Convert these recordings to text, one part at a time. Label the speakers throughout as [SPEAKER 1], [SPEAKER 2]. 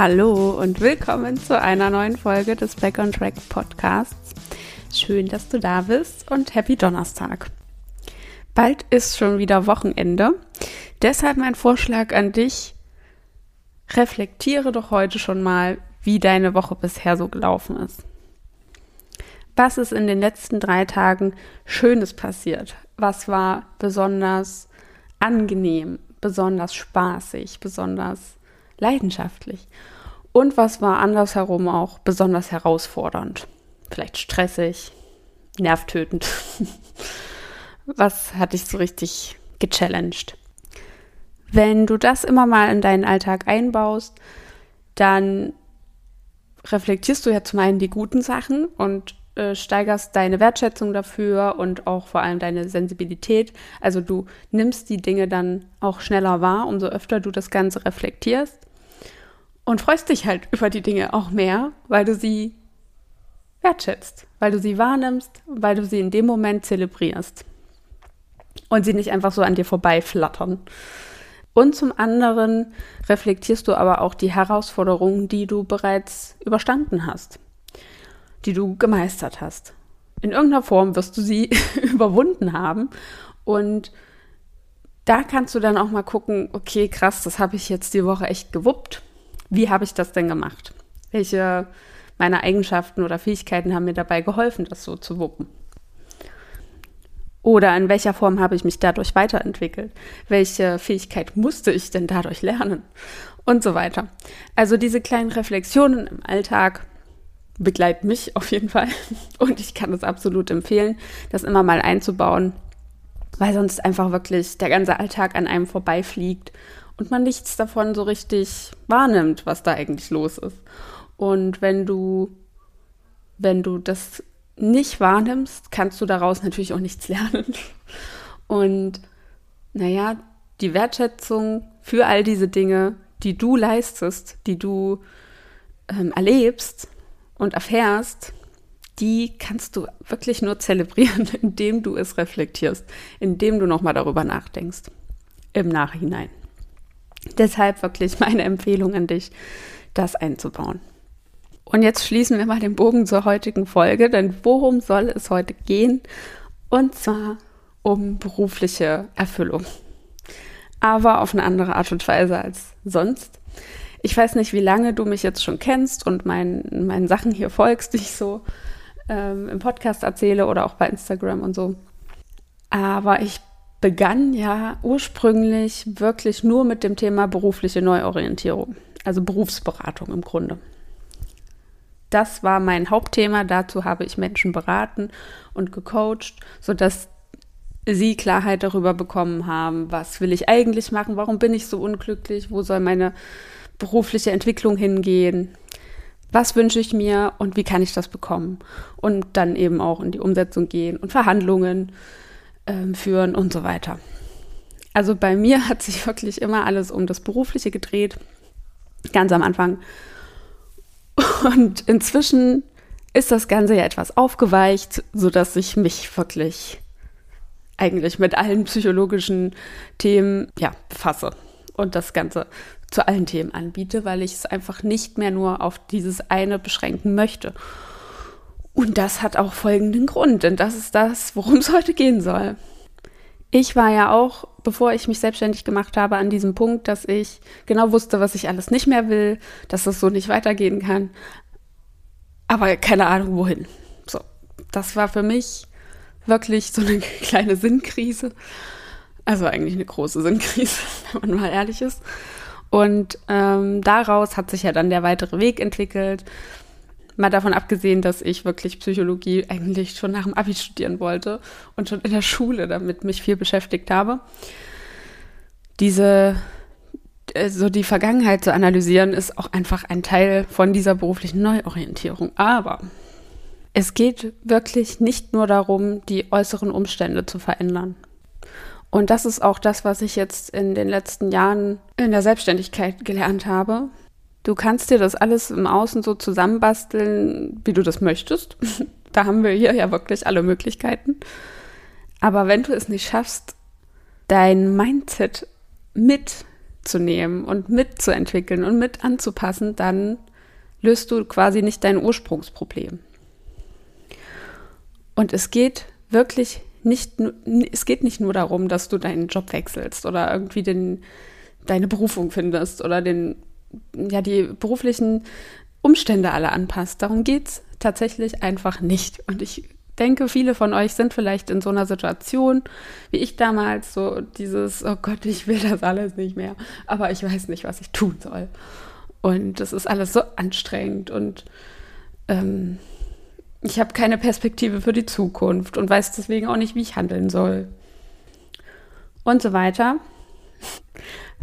[SPEAKER 1] Hallo und willkommen zu einer neuen Folge des Back on Track Podcasts. Schön, dass du da bist und happy Donnerstag. Bald ist schon wieder Wochenende. Deshalb mein Vorschlag an dich. Reflektiere doch heute schon mal, wie deine Woche bisher so gelaufen ist. Was ist in den letzten drei Tagen Schönes passiert? Was war besonders angenehm, besonders spaßig, besonders leidenschaftlich? Und was war andersherum auch besonders herausfordernd? Vielleicht stressig, nervtötend. was hat dich so richtig gechallenged? Wenn du das immer mal in deinen Alltag einbaust, dann reflektierst du ja zum einen die guten Sachen und äh, steigerst deine Wertschätzung dafür und auch vor allem deine Sensibilität. Also du nimmst die Dinge dann auch schneller wahr, umso öfter du das Ganze reflektierst und freust dich halt über die Dinge auch mehr, weil du sie wertschätzt, weil du sie wahrnimmst, weil du sie in dem Moment zelebrierst und sie nicht einfach so an dir vorbeiflattern. Und zum anderen reflektierst du aber auch die Herausforderungen, die du bereits überstanden hast, die du gemeistert hast. In irgendeiner Form wirst du sie überwunden haben und da kannst du dann auch mal gucken, okay, krass, das habe ich jetzt die Woche echt gewuppt. Wie habe ich das denn gemacht? Welche meiner Eigenschaften oder Fähigkeiten haben mir dabei geholfen, das so zu wuppen? Oder in welcher Form habe ich mich dadurch weiterentwickelt? Welche Fähigkeit musste ich denn dadurch lernen? Und so weiter. Also diese kleinen Reflexionen im Alltag begleiten mich auf jeden Fall. Und ich kann es absolut empfehlen, das immer mal einzubauen, weil sonst einfach wirklich der ganze Alltag an einem vorbeifliegt und man nichts davon so richtig wahrnimmt, was da eigentlich los ist. Und wenn du, wenn du das nicht wahrnimmst, kannst du daraus natürlich auch nichts lernen. Und naja, die Wertschätzung für all diese Dinge, die du leistest, die du ähm, erlebst und erfährst, die kannst du wirklich nur zelebrieren, indem du es reflektierst, indem du nochmal darüber nachdenkst im Nachhinein. Deshalb wirklich meine Empfehlung an dich, das einzubauen. Und jetzt schließen wir mal den Bogen zur heutigen Folge, denn worum soll es heute gehen? Und zwar um berufliche Erfüllung. Aber auf eine andere Art und Weise als sonst. Ich weiß nicht, wie lange du mich jetzt schon kennst und mein, meinen Sachen hier folgst, die ich so ähm, im Podcast erzähle oder auch bei Instagram und so. Aber ich begann ja ursprünglich wirklich nur mit dem Thema berufliche Neuorientierung, also Berufsberatung im Grunde das war mein Hauptthema. Dazu habe ich Menschen beraten und gecoacht, sodass sie Klarheit darüber bekommen haben, was will ich eigentlich machen, warum bin ich so unglücklich, wo soll meine berufliche Entwicklung hingehen, was wünsche ich mir und wie kann ich das bekommen. Und dann eben auch in die Umsetzung gehen und Verhandlungen äh, führen und so weiter. Also bei mir hat sich wirklich immer alles um das Berufliche gedreht. Ganz am Anfang und inzwischen ist das Ganze ja etwas aufgeweicht, sodass ich mich wirklich eigentlich mit allen psychologischen Themen ja, befasse und das Ganze zu allen Themen anbiete, weil ich es einfach nicht mehr nur auf dieses eine beschränken möchte. Und das hat auch folgenden Grund, denn das ist das, worum es heute gehen soll. Ich war ja auch, bevor ich mich selbstständig gemacht habe, an diesem Punkt, dass ich genau wusste, was ich alles nicht mehr will, dass es so nicht weitergehen kann. Aber keine Ahnung, wohin. So, das war für mich wirklich so eine kleine Sinnkrise. Also eigentlich eine große Sinnkrise, wenn man mal ehrlich ist. Und ähm, daraus hat sich ja dann der weitere Weg entwickelt. Mal davon abgesehen, dass ich wirklich Psychologie eigentlich schon nach dem Abi studieren wollte und schon in der Schule damit mich viel beschäftigt habe. Diese, äh, so die Vergangenheit zu analysieren, ist auch einfach ein Teil von dieser beruflichen Neuorientierung. Aber es geht wirklich nicht nur darum, die äußeren Umstände zu verändern. Und das ist auch das, was ich jetzt in den letzten Jahren in der Selbstständigkeit gelernt habe. Du kannst dir das alles im Außen so zusammenbasteln, wie du das möchtest. da haben wir hier ja wirklich alle Möglichkeiten. Aber wenn du es nicht schaffst, dein Mindset mit mitzunehmen und mitzuentwickeln und mit anzupassen, dann löst du quasi nicht dein Ursprungsproblem. Und es geht wirklich nicht, es geht nicht nur darum, dass du deinen Job wechselst oder irgendwie den, deine Berufung findest oder den, ja, die beruflichen Umstände alle anpasst. Darum geht es tatsächlich einfach nicht. Und ich denke, viele von euch sind vielleicht in so einer Situation, wie ich damals, so dieses, oh Gott, ich will das alles nicht mehr, aber ich weiß nicht, was ich tun soll. Und das ist alles so anstrengend und ähm, ich habe keine Perspektive für die Zukunft und weiß deswegen auch nicht, wie ich handeln soll. Und so weiter.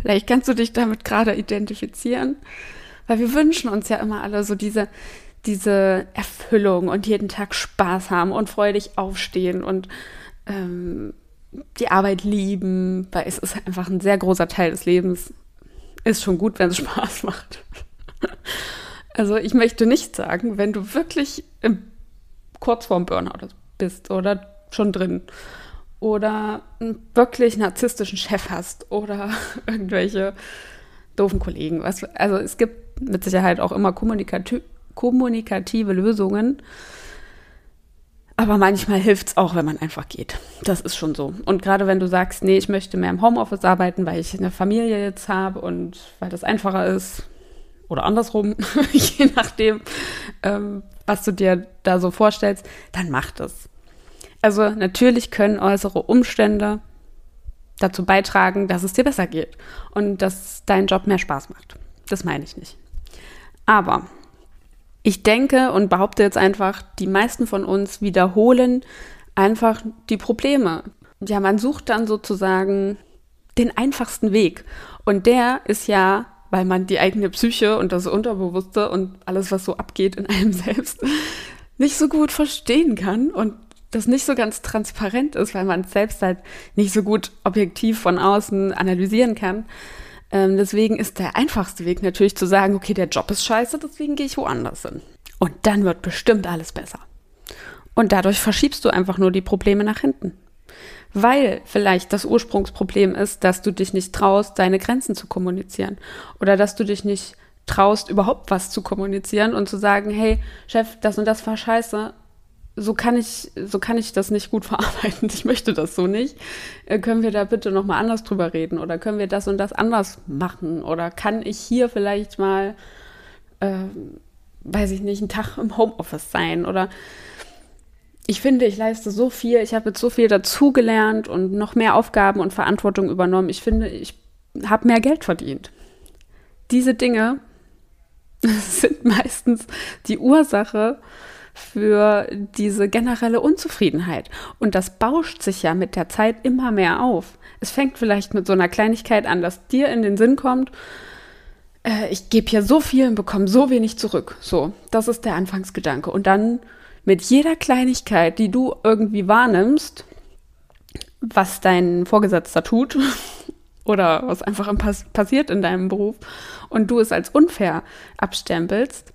[SPEAKER 1] Vielleicht kannst du dich damit gerade identifizieren, weil wir wünschen uns ja immer alle so diese, diese Erfüllung und jeden Tag Spaß haben und freudig aufstehen und ähm, die Arbeit lieben, weil es ist einfach ein sehr großer Teil des Lebens. Ist schon gut, wenn es Spaß macht. Also ich möchte nicht sagen, wenn du wirklich im, kurz vorm Burnout bist oder schon drin oder einen wirklich narzisstischen Chef hast oder irgendwelche doofen Kollegen. Was, also es gibt mit Sicherheit auch immer kommunikativ, kommunikative Lösungen. Aber manchmal hilft es auch, wenn man einfach geht. Das ist schon so. Und gerade wenn du sagst, nee, ich möchte mehr im Homeoffice arbeiten, weil ich eine Familie jetzt habe und weil das einfacher ist, oder andersrum, je nachdem, ähm, was du dir da so vorstellst, dann mach das. Also natürlich können äußere Umstände dazu beitragen, dass es dir besser geht und dass dein Job mehr Spaß macht. Das meine ich nicht. Aber ich denke und behaupte jetzt einfach, die meisten von uns wiederholen einfach die Probleme. Ja, man sucht dann sozusagen den einfachsten Weg. Und der ist ja, weil man die eigene Psyche und das Unterbewusste und alles, was so abgeht in einem selbst, nicht so gut verstehen kann und das nicht so ganz transparent ist, weil man es selbst halt nicht so gut objektiv von außen analysieren kann, ähm, deswegen ist der einfachste Weg natürlich zu sagen, okay, der Job ist scheiße, deswegen gehe ich woanders hin. Und dann wird bestimmt alles besser. Und dadurch verschiebst du einfach nur die Probleme nach hinten. Weil vielleicht das Ursprungsproblem ist, dass du dich nicht traust, deine Grenzen zu kommunizieren. Oder dass du dich nicht traust, überhaupt was zu kommunizieren und zu sagen, hey, Chef, das und das war scheiße, so kann ich, so kann ich das nicht gut verarbeiten. Ich möchte das so nicht. Äh, können wir da bitte noch mal anders drüber reden oder können wir das und das anders machen oder kann ich hier vielleicht mal, äh, weiß ich nicht, einen Tag im Homeoffice sein oder ich finde, ich leiste so viel, ich habe jetzt so viel dazugelernt und noch mehr Aufgaben und Verantwortung übernommen. Ich finde, ich habe mehr Geld verdient. Diese Dinge sind meistens die Ursache, für diese generelle Unzufriedenheit. Und das bauscht sich ja mit der Zeit immer mehr auf. Es fängt vielleicht mit so einer Kleinigkeit an, dass dir in den Sinn kommt, äh, ich gebe hier so viel und bekomme so wenig zurück. So, das ist der Anfangsgedanke. Und dann mit jeder Kleinigkeit, die du irgendwie wahrnimmst, was dein Vorgesetzter tut oder was einfach passiert in deinem Beruf und du es als unfair abstempelst,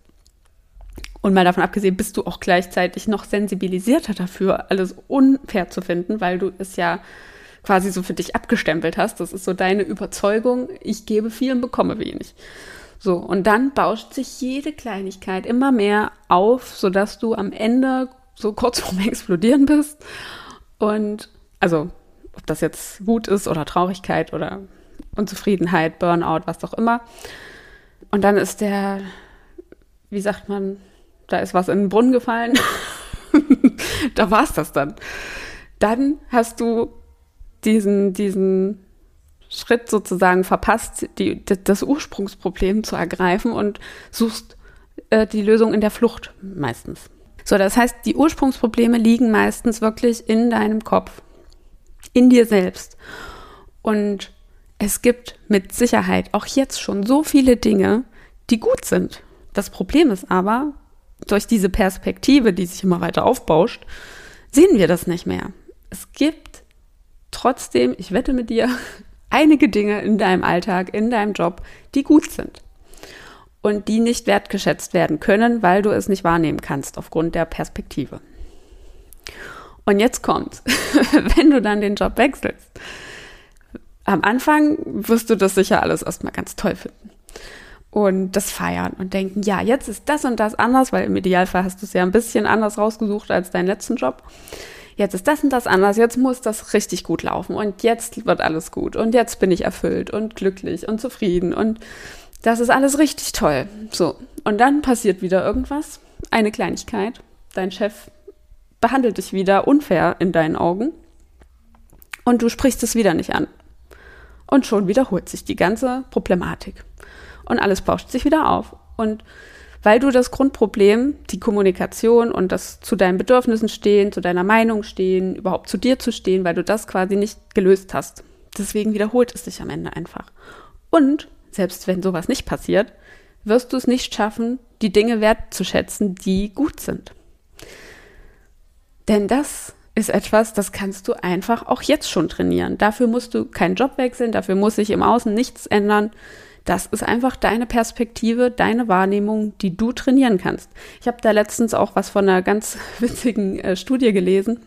[SPEAKER 1] und mal davon abgesehen, bist du auch gleichzeitig noch sensibilisierter dafür, alles unfair zu finden, weil du es ja quasi so für dich abgestempelt hast. Das ist so deine Überzeugung, ich gebe viel und bekomme wenig. So, und dann bauscht sich jede Kleinigkeit immer mehr auf, sodass du am Ende so kurz vorm Explodieren bist. Und also, ob das jetzt Wut ist oder Traurigkeit oder Unzufriedenheit, Burnout, was auch immer. Und dann ist der, wie sagt man, da ist was in den Brunnen gefallen. da war es das dann. Dann hast du diesen, diesen Schritt sozusagen verpasst, die, das Ursprungsproblem zu ergreifen und suchst äh, die Lösung in der Flucht meistens. So, das heißt, die Ursprungsprobleme liegen meistens wirklich in deinem Kopf, in dir selbst. Und es gibt mit Sicherheit auch jetzt schon so viele Dinge, die gut sind. Das Problem ist aber, durch diese Perspektive, die sich immer weiter aufbauscht, sehen wir das nicht mehr. Es gibt trotzdem, ich wette mit dir, einige Dinge in deinem Alltag, in deinem Job, die gut sind und die nicht wertgeschätzt werden können, weil du es nicht wahrnehmen kannst aufgrund der Perspektive. Und jetzt kommt, wenn du dann den Job wechselst, am Anfang wirst du das sicher alles erstmal ganz toll finden. Und das feiern und denken, ja, jetzt ist das und das anders, weil im Idealfall hast du es ja ein bisschen anders rausgesucht als deinen letzten Job. Jetzt ist das und das anders, jetzt muss das richtig gut laufen und jetzt wird alles gut und jetzt bin ich erfüllt und glücklich und zufrieden und das ist alles richtig toll. So. Und dann passiert wieder irgendwas, eine Kleinigkeit. Dein Chef behandelt dich wieder unfair in deinen Augen und du sprichst es wieder nicht an. Und schon wiederholt sich die ganze Problematik. Und alles bauscht sich wieder auf. Und weil du das Grundproblem, die Kommunikation und das zu deinen Bedürfnissen stehen, zu deiner Meinung stehen, überhaupt zu dir zu stehen, weil du das quasi nicht gelöst hast. Deswegen wiederholt es sich am Ende einfach. Und selbst wenn sowas nicht passiert, wirst du es nicht schaffen, die Dinge wertzuschätzen, die gut sind. Denn das ist etwas, das kannst du einfach auch jetzt schon trainieren. Dafür musst du keinen Job wechseln, dafür muss sich im Außen nichts ändern. Das ist einfach deine Perspektive, deine Wahrnehmung, die du trainieren kannst. Ich habe da letztens auch was von einer ganz witzigen äh, Studie gelesen.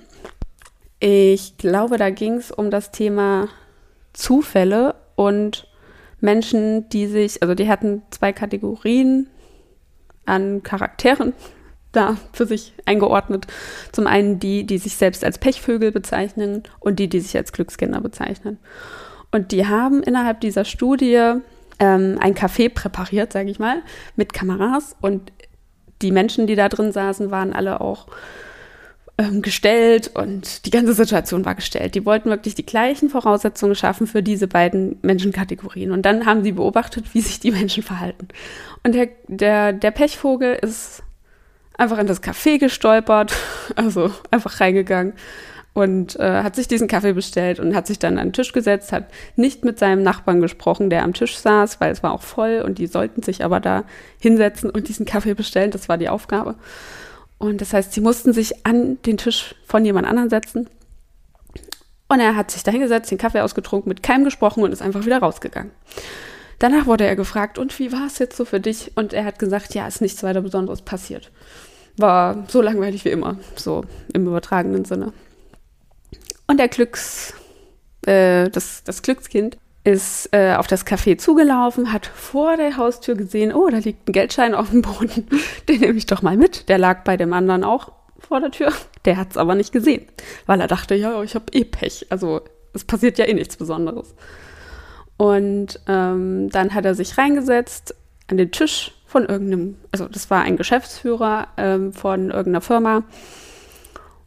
[SPEAKER 1] Ich glaube, da ging es um das Thema Zufälle und Menschen, die sich, also die hatten zwei Kategorien an Charakteren da für sich eingeordnet. Zum einen die, die sich selbst als Pechvögel bezeichnen und die, die sich als Glückskinder bezeichnen. Und die haben innerhalb dieser Studie ähm, ein Café präpariert, sage ich mal, mit Kameras. Und die Menschen, die da drin saßen, waren alle auch ähm, gestellt und die ganze Situation war gestellt. Die wollten wirklich die gleichen Voraussetzungen schaffen für diese beiden Menschenkategorien. Und dann haben sie beobachtet, wie sich die Menschen verhalten. Und der, der, der Pechvogel ist einfach in das Café gestolpert, also einfach reingegangen und äh, hat sich diesen Kaffee bestellt und hat sich dann an den Tisch gesetzt, hat nicht mit seinem Nachbarn gesprochen, der am Tisch saß, weil es war auch voll und die sollten sich aber da hinsetzen und diesen Kaffee bestellen. Das war die Aufgabe. Und das heißt, sie mussten sich an den Tisch von jemand anderem setzen. Und er hat sich da hingesetzt, den Kaffee ausgetrunken, mit keinem gesprochen und ist einfach wieder rausgegangen. Danach wurde er gefragt, und wie war es jetzt so für dich? Und er hat gesagt, ja, ist nichts weiter Besonderes passiert. War so langweilig wie immer, so im übertragenen Sinne. Und der Glücks, äh, das, das Glückskind ist äh, auf das Café zugelaufen, hat vor der Haustür gesehen, oh, da liegt ein Geldschein auf dem Boden, den nehme ich doch mal mit. Der lag bei dem anderen auch vor der Tür. Der hat es aber nicht gesehen, weil er dachte, ja, ich habe eh Pech. Also es passiert ja eh nichts Besonderes. Und ähm, dann hat er sich reingesetzt an den Tisch von irgendeinem, also das war ein Geschäftsführer ähm, von irgendeiner Firma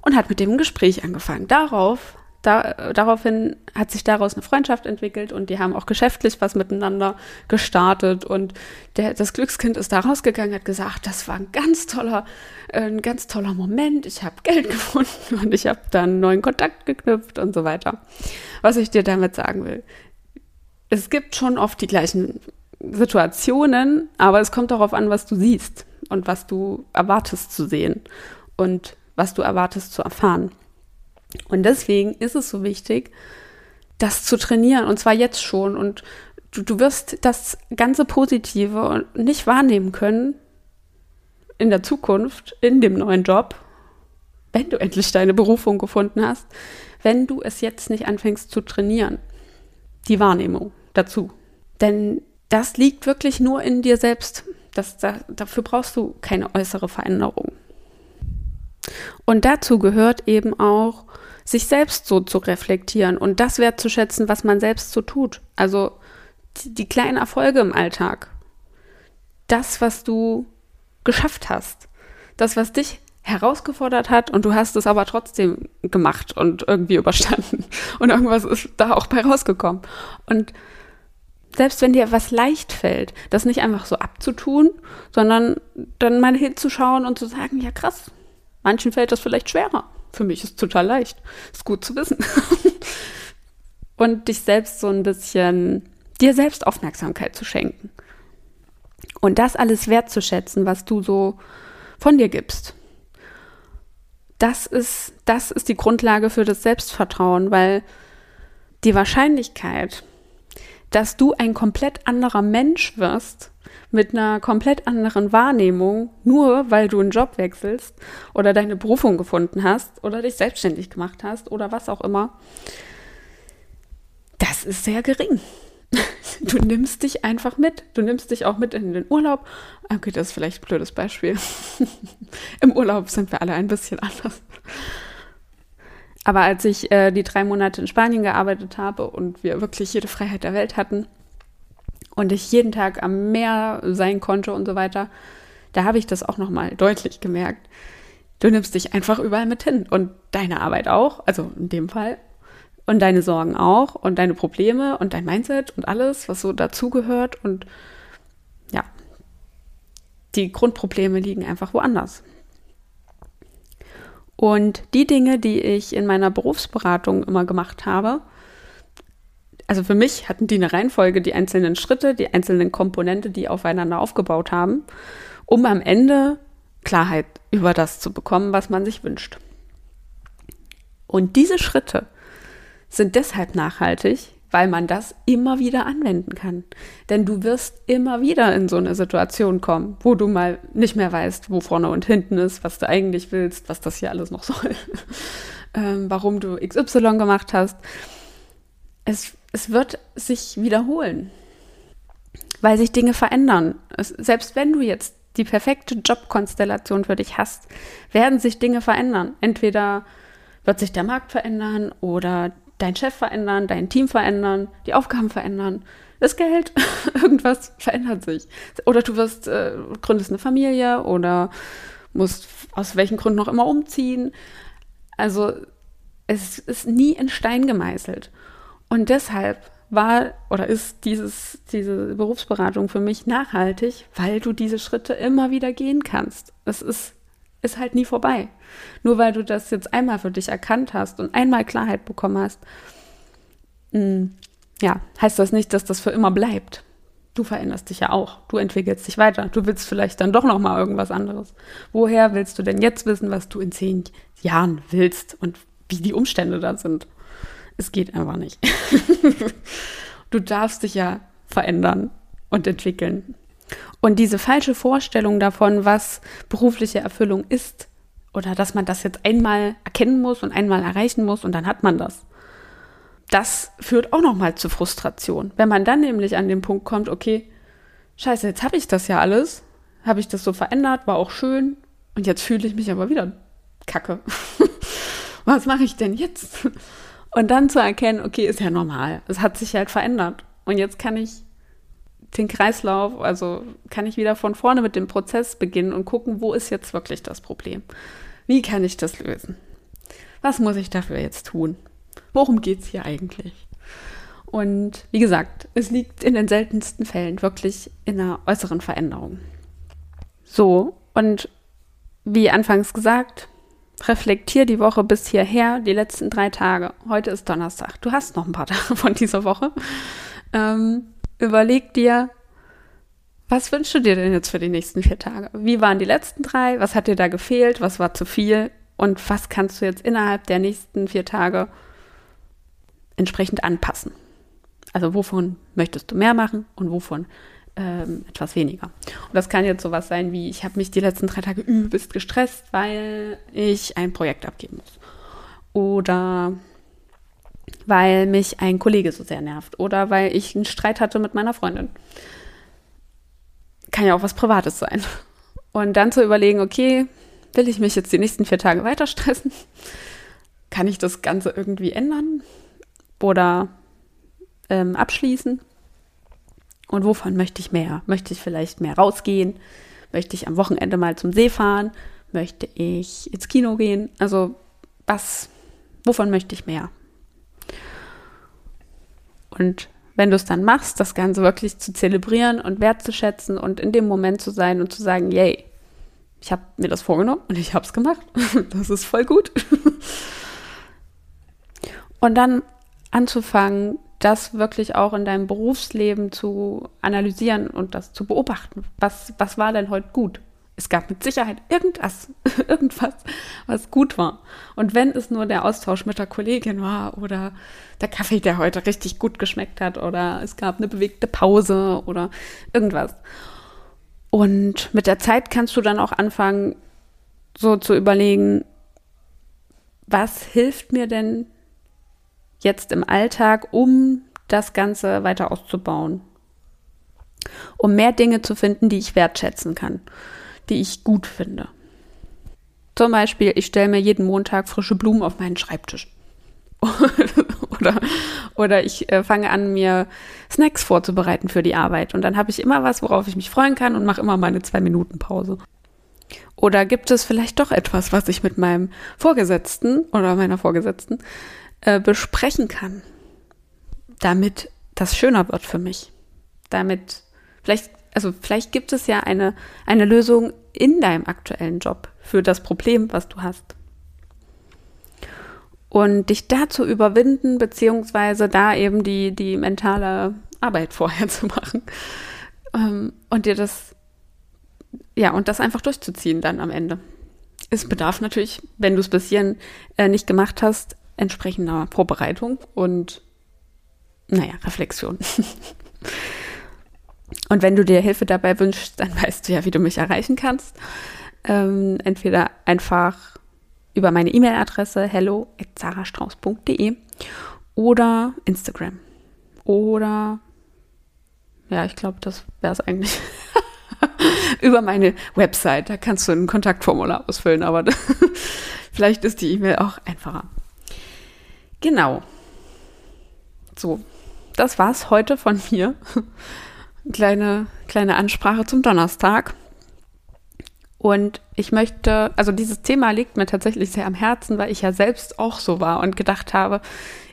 [SPEAKER 1] und hat mit dem ein Gespräch angefangen. Darauf da, daraufhin hat sich daraus eine Freundschaft entwickelt und die haben auch geschäftlich was miteinander gestartet. Und der, das Glückskind ist da rausgegangen, hat gesagt, das war ein ganz toller, äh, ein ganz toller Moment. Ich habe Geld gefunden und ich habe dann einen neuen Kontakt geknüpft und so weiter. Was ich dir damit sagen will. Es gibt schon oft die gleichen Situationen, aber es kommt darauf an, was du siehst und was du erwartest zu sehen und was du erwartest zu erfahren. Und deswegen ist es so wichtig, das zu trainieren und zwar jetzt schon. Und du, du wirst das ganze Positive nicht wahrnehmen können in der Zukunft, in dem neuen Job, wenn du endlich deine Berufung gefunden hast, wenn du es jetzt nicht anfängst zu trainieren. Die Wahrnehmung dazu. Denn das liegt wirklich nur in dir selbst. Das, da, dafür brauchst du keine äußere Veränderung. Und dazu gehört eben auch, sich selbst so zu reflektieren und das wertzuschätzen, was man selbst so tut. Also die, die kleinen Erfolge im Alltag. Das, was du geschafft hast. Das, was dich herausgefordert hat und du hast es aber trotzdem gemacht und irgendwie überstanden. Und irgendwas ist da auch bei rausgekommen. Und selbst wenn dir was leicht fällt, das nicht einfach so abzutun, sondern dann mal hinzuschauen und zu sagen, ja krass, Manchen fällt das vielleicht schwerer. Für mich ist es total leicht. Ist gut zu wissen. und dich selbst so ein bisschen, dir selbst Aufmerksamkeit zu schenken. Und das alles wertzuschätzen, was du so von dir gibst. Das ist, das ist die Grundlage für das Selbstvertrauen, weil die Wahrscheinlichkeit, dass du ein komplett anderer Mensch wirst, mit einer komplett anderen Wahrnehmung, nur weil du einen Job wechselst oder deine Berufung gefunden hast oder dich selbstständig gemacht hast oder was auch immer. das ist sehr gering. Du nimmst dich einfach mit. Du nimmst dich auch mit in den Urlaub. Okay, das ist vielleicht ein blödes Beispiel. Im Urlaub sind wir alle ein bisschen anders. Aber als ich äh, die drei Monate in Spanien gearbeitet habe und wir wirklich jede Freiheit der Welt hatten und ich jeden Tag am Meer sein konnte und so weiter, da habe ich das auch nochmal deutlich gemerkt. Du nimmst dich einfach überall mit hin und deine Arbeit auch, also in dem Fall, und deine Sorgen auch und deine Probleme und dein Mindset und alles, was so dazugehört und ja, die Grundprobleme liegen einfach woanders. Und die Dinge, die ich in meiner Berufsberatung immer gemacht habe, also für mich hatten die eine Reihenfolge, die einzelnen Schritte, die einzelnen Komponente, die aufeinander aufgebaut haben, um am Ende Klarheit über das zu bekommen, was man sich wünscht. Und diese Schritte sind deshalb nachhaltig, weil man das immer wieder anwenden kann. Denn du wirst immer wieder in so eine Situation kommen, wo du mal nicht mehr weißt, wo vorne und hinten ist, was du eigentlich willst, was das hier alles noch soll, ähm, warum du XY gemacht hast. Es, es wird sich wiederholen, weil sich Dinge verändern. Es, selbst wenn du jetzt die perfekte Jobkonstellation für dich hast, werden sich Dinge verändern. Entweder wird sich der Markt verändern oder dein Chef verändern, dein Team verändern, die Aufgaben verändern, das Geld, irgendwas verändert sich. Oder du wirst, äh, gründest eine Familie oder musst aus welchen Gründen noch immer umziehen. Also es ist nie in Stein gemeißelt. Und deshalb war oder ist dieses, diese Berufsberatung für mich nachhaltig, weil du diese Schritte immer wieder gehen kannst. Es ist, ist halt nie vorbei. Nur weil du das jetzt einmal für dich erkannt hast und einmal Klarheit bekommen hast, mh, hm, ja, heißt das nicht, dass das für immer bleibt. Du veränderst dich ja auch. Du entwickelst dich weiter. Du willst vielleicht dann doch noch mal irgendwas anderes. Woher willst du denn jetzt wissen, was du in zehn Jahren willst und wie die Umstände da sind? Es geht einfach nicht. du darfst dich ja verändern und entwickeln. Und diese falsche Vorstellung davon, was berufliche Erfüllung ist, oder dass man das jetzt einmal erkennen muss und einmal erreichen muss und dann hat man das. Das führt auch nochmal zu Frustration. Wenn man dann nämlich an den Punkt kommt, okay, scheiße, jetzt habe ich das ja alles, habe ich das so verändert, war auch schön und jetzt fühle ich mich aber wieder kacke. Was mache ich denn jetzt? Und dann zu erkennen, okay, ist ja normal. Es hat sich halt verändert. Und jetzt kann ich den Kreislauf, also kann ich wieder von vorne mit dem Prozess beginnen und gucken, wo ist jetzt wirklich das Problem? Wie kann ich das lösen? Was muss ich dafür jetzt tun? Worum geht es hier eigentlich? Und wie gesagt, es liegt in den seltensten Fällen wirklich in einer äußeren Veränderung. So, und wie anfangs gesagt, reflektier die Woche bis hierher, die letzten drei Tage. Heute ist Donnerstag. Du hast noch ein paar Tage von dieser Woche. Ähm, überleg dir, was wünschst du dir denn jetzt für die nächsten vier Tage? Wie waren die letzten drei? Was hat dir da gefehlt? Was war zu viel? Und was kannst du jetzt innerhalb der nächsten vier Tage entsprechend anpassen? Also wovon möchtest du mehr machen und wovon ähm, etwas weniger? Und das kann jetzt sowas sein wie, ich habe mich die letzten drei Tage übelst gestresst, weil ich ein Projekt abgeben muss. Oder weil mich ein Kollege so sehr nervt oder weil ich einen Streit hatte mit meiner Freundin. Kann ja auch was Privates sein. Und dann zu überlegen, okay, will ich mich jetzt die nächsten vier Tage weiter stressen? Kann ich das Ganze irgendwie ändern oder ähm, abschließen? Und wovon möchte ich mehr? Möchte ich vielleicht mehr rausgehen? Möchte ich am Wochenende mal zum See fahren? Möchte ich ins Kino gehen? Also was, wovon möchte ich mehr? Und wenn du es dann machst, das Ganze wirklich zu zelebrieren und wertzuschätzen und in dem Moment zu sein und zu sagen, yay, ich habe mir das vorgenommen und ich habe es gemacht. Das ist voll gut. Und dann anzufangen, das wirklich auch in deinem Berufsleben zu analysieren und das zu beobachten. Was, was war denn heute gut? Es gab mit Sicherheit irgendwas, irgendwas, was gut war. Und wenn es nur der Austausch mit der Kollegin war oder der Kaffee, der heute richtig gut geschmeckt hat oder es gab eine bewegte Pause oder irgendwas. Und mit der Zeit kannst du dann auch anfangen, so zu überlegen, was hilft mir denn jetzt im Alltag, um das Ganze weiter auszubauen. Um mehr Dinge zu finden, die ich wertschätzen kann, die ich gut finde. Zum Beispiel, ich stelle mir jeden Montag frische Blumen auf meinen Schreibtisch. oder, oder ich äh, fange an, mir Snacks vorzubereiten für die Arbeit. Und dann habe ich immer was, worauf ich mich freuen kann und mache immer meine zwei Minuten Pause. Oder gibt es vielleicht doch etwas, was ich mit meinem Vorgesetzten oder meiner Vorgesetzten äh, besprechen kann, damit das schöner wird für mich? Damit vielleicht, also vielleicht gibt es ja eine, eine Lösung in deinem aktuellen Job für das Problem, was du hast. Und dich da zu überwinden, beziehungsweise da eben die, die mentale Arbeit vorher zu machen ähm, und dir das, ja, und das einfach durchzuziehen dann am Ende. Es bedarf natürlich, wenn du es bis hierhin äh, nicht gemacht hast, entsprechender Vorbereitung und, naja, Reflexion. und wenn du dir Hilfe dabei wünschst, dann weißt du ja, wie du mich erreichen kannst. Ähm, entweder einfach über meine E-Mail-Adresse hello.zarastrauß.de oder Instagram. Oder, ja, ich glaube, das wäre es eigentlich. über meine Website. Da kannst du ein Kontaktformular ausfüllen, aber vielleicht ist die E-Mail auch einfacher. Genau. So, das war's heute von mir. Kleine, kleine Ansprache zum Donnerstag. Und ich möchte, also dieses Thema liegt mir tatsächlich sehr am Herzen, weil ich ja selbst auch so war und gedacht habe,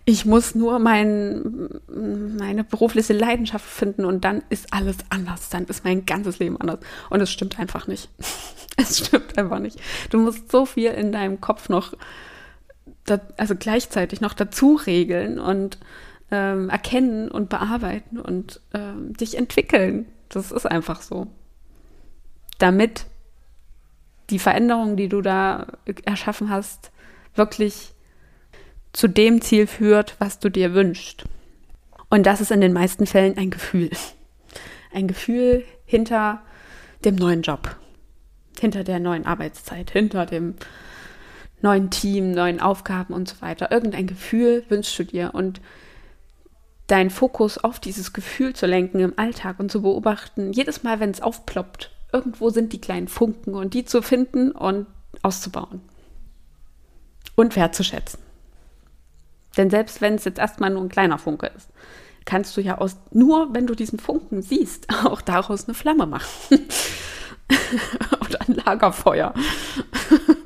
[SPEAKER 1] ich muss nur mein, meine berufliche Leidenschaft finden und dann ist alles anders. Dann ist mein ganzes Leben anders. Und es stimmt einfach nicht. es stimmt einfach nicht. Du musst so viel in deinem Kopf noch, also gleichzeitig noch dazu regeln und ähm, erkennen und bearbeiten und ähm, dich entwickeln. Das ist einfach so. Damit die Veränderung, die du da erschaffen hast, wirklich zu dem Ziel führt, was du dir wünschst. Und das ist in den meisten Fällen ein Gefühl. Ein Gefühl hinter dem neuen Job, hinter der neuen Arbeitszeit, hinter dem neuen Team, neuen Aufgaben und so weiter. Irgendein Gefühl wünschst du dir und deinen Fokus auf dieses Gefühl zu lenken im Alltag und zu beobachten, jedes Mal, wenn es aufploppt, irgendwo sind die kleinen Funken und die zu finden und auszubauen. Und wertzuschätzen. Denn selbst wenn es jetzt erstmal nur ein kleiner Funke ist, kannst du ja aus, nur wenn du diesen Funken siehst, auch daraus eine Flamme machen. Oder ein Lagerfeuer.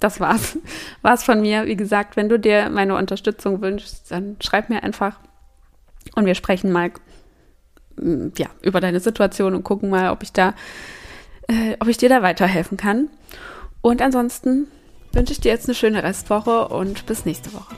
[SPEAKER 1] das war's. War's von mir. Wie gesagt, wenn du dir meine Unterstützung wünschst, dann schreib mir einfach und wir sprechen mal ja, über deine Situation und gucken mal, ob ich da, äh, ob ich dir da weiterhelfen kann. Und ansonsten wünsche ich dir jetzt eine schöne Restwoche und bis nächste Woche.